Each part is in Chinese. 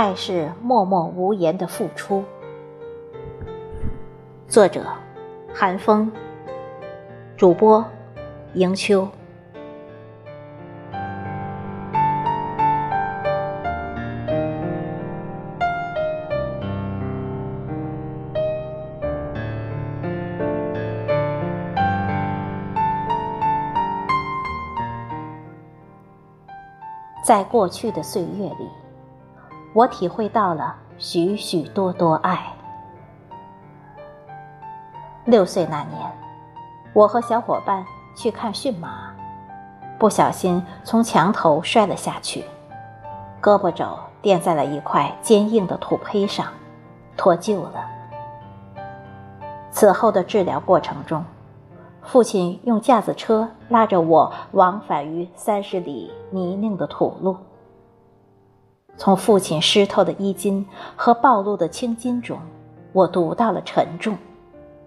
爱是默默无言的付出。作者：韩风，主播：迎秋。在过去的岁月里，我体会到了许许多多爱。六岁那年，我和小伙伴去看驯马，不小心从墙头摔了下去，胳膊肘垫在了一块坚硬的土坯上，脱臼了。此后的治疗过程中，父亲用架子车拉着我往返于三十里泥泞的土路。从父亲湿透的衣襟和暴露的青筋中，我读到了沉重，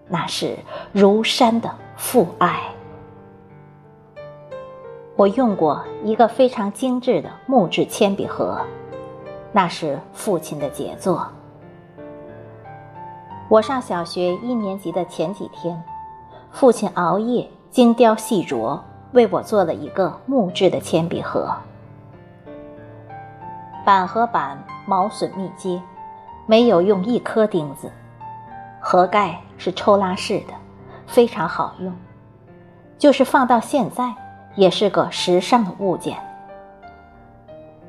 那是如山的父爱。我用过一个非常精致的木质铅笔盒，那是父亲的杰作。我上小学一年级的前几天。父亲熬夜精雕细琢，为我做了一个木质的铅笔盒。板和板毛榫密接，没有用一颗钉子。盒盖是抽拉式的，非常好用，就是放到现在也是个时尚的物件。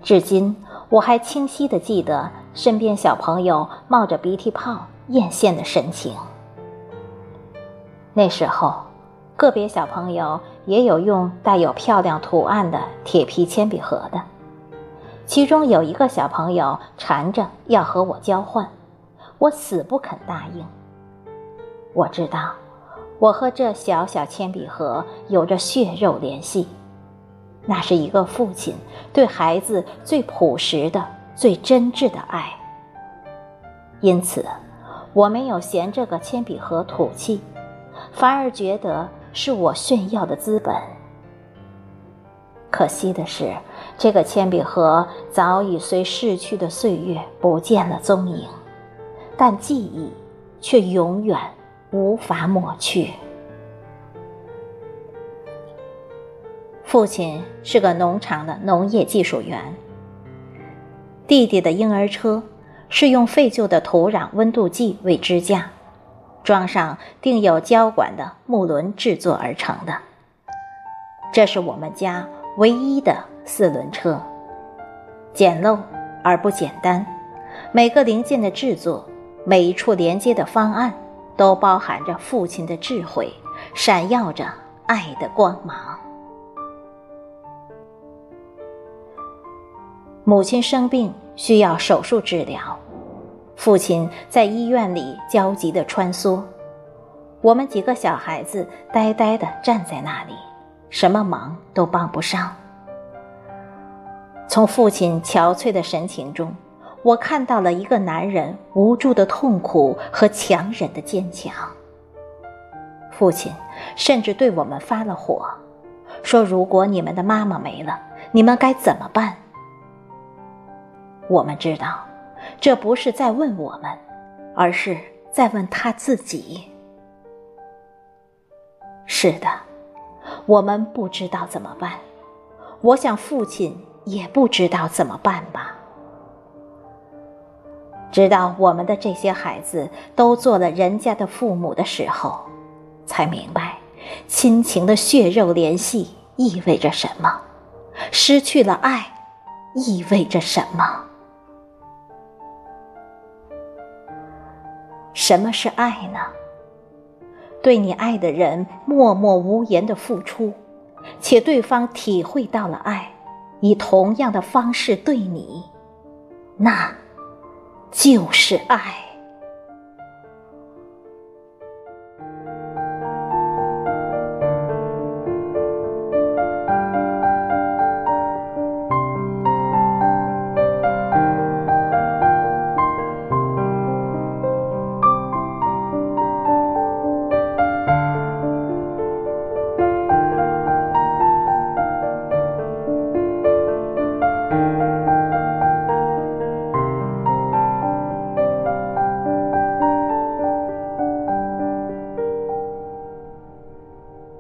至今我还清晰的记得身边小朋友冒着鼻涕泡艳羡的神情。那时候，个别小朋友也有用带有漂亮图案的铁皮铅笔盒的，其中有一个小朋友缠着要和我交换，我死不肯答应。我知道，我和这小小铅笔盒有着血肉联系，那是一个父亲对孩子最朴实的、最真挚的爱。因此，我没有嫌这个铅笔盒土气。反而觉得是我炫耀的资本。可惜的是，这个铅笔盒早已随逝去的岁月不见了踪影，但记忆却永远无法抹去。父亲是个农场的农业技术员，弟弟的婴儿车是用废旧的土壤温度计为支架。装上钉有胶管的木轮制作而成的，这是我们家唯一的四轮车，简陋而不简单。每个零件的制作，每一处连接的方案，都包含着父亲的智慧，闪耀着爱的光芒。母亲生病需要手术治疗。父亲在医院里焦急地穿梭，我们几个小孩子呆呆地站在那里，什么忙都帮不上。从父亲憔悴的神情中，我看到了一个男人无助的痛苦和强忍的坚强。父亲甚至对我们发了火，说：“如果你们的妈妈没了，你们该怎么办？”我们知道。这不是在问我们，而是在问他自己。是的，我们不知道怎么办。我想父亲也不知道怎么办吧。直到我们的这些孩子都做了人家的父母的时候，才明白亲情的血肉联系意味着什么，失去了爱意味着什么。什么是爱呢？对你爱的人默默无言的付出，且对方体会到了爱，以同样的方式对你，那就是爱。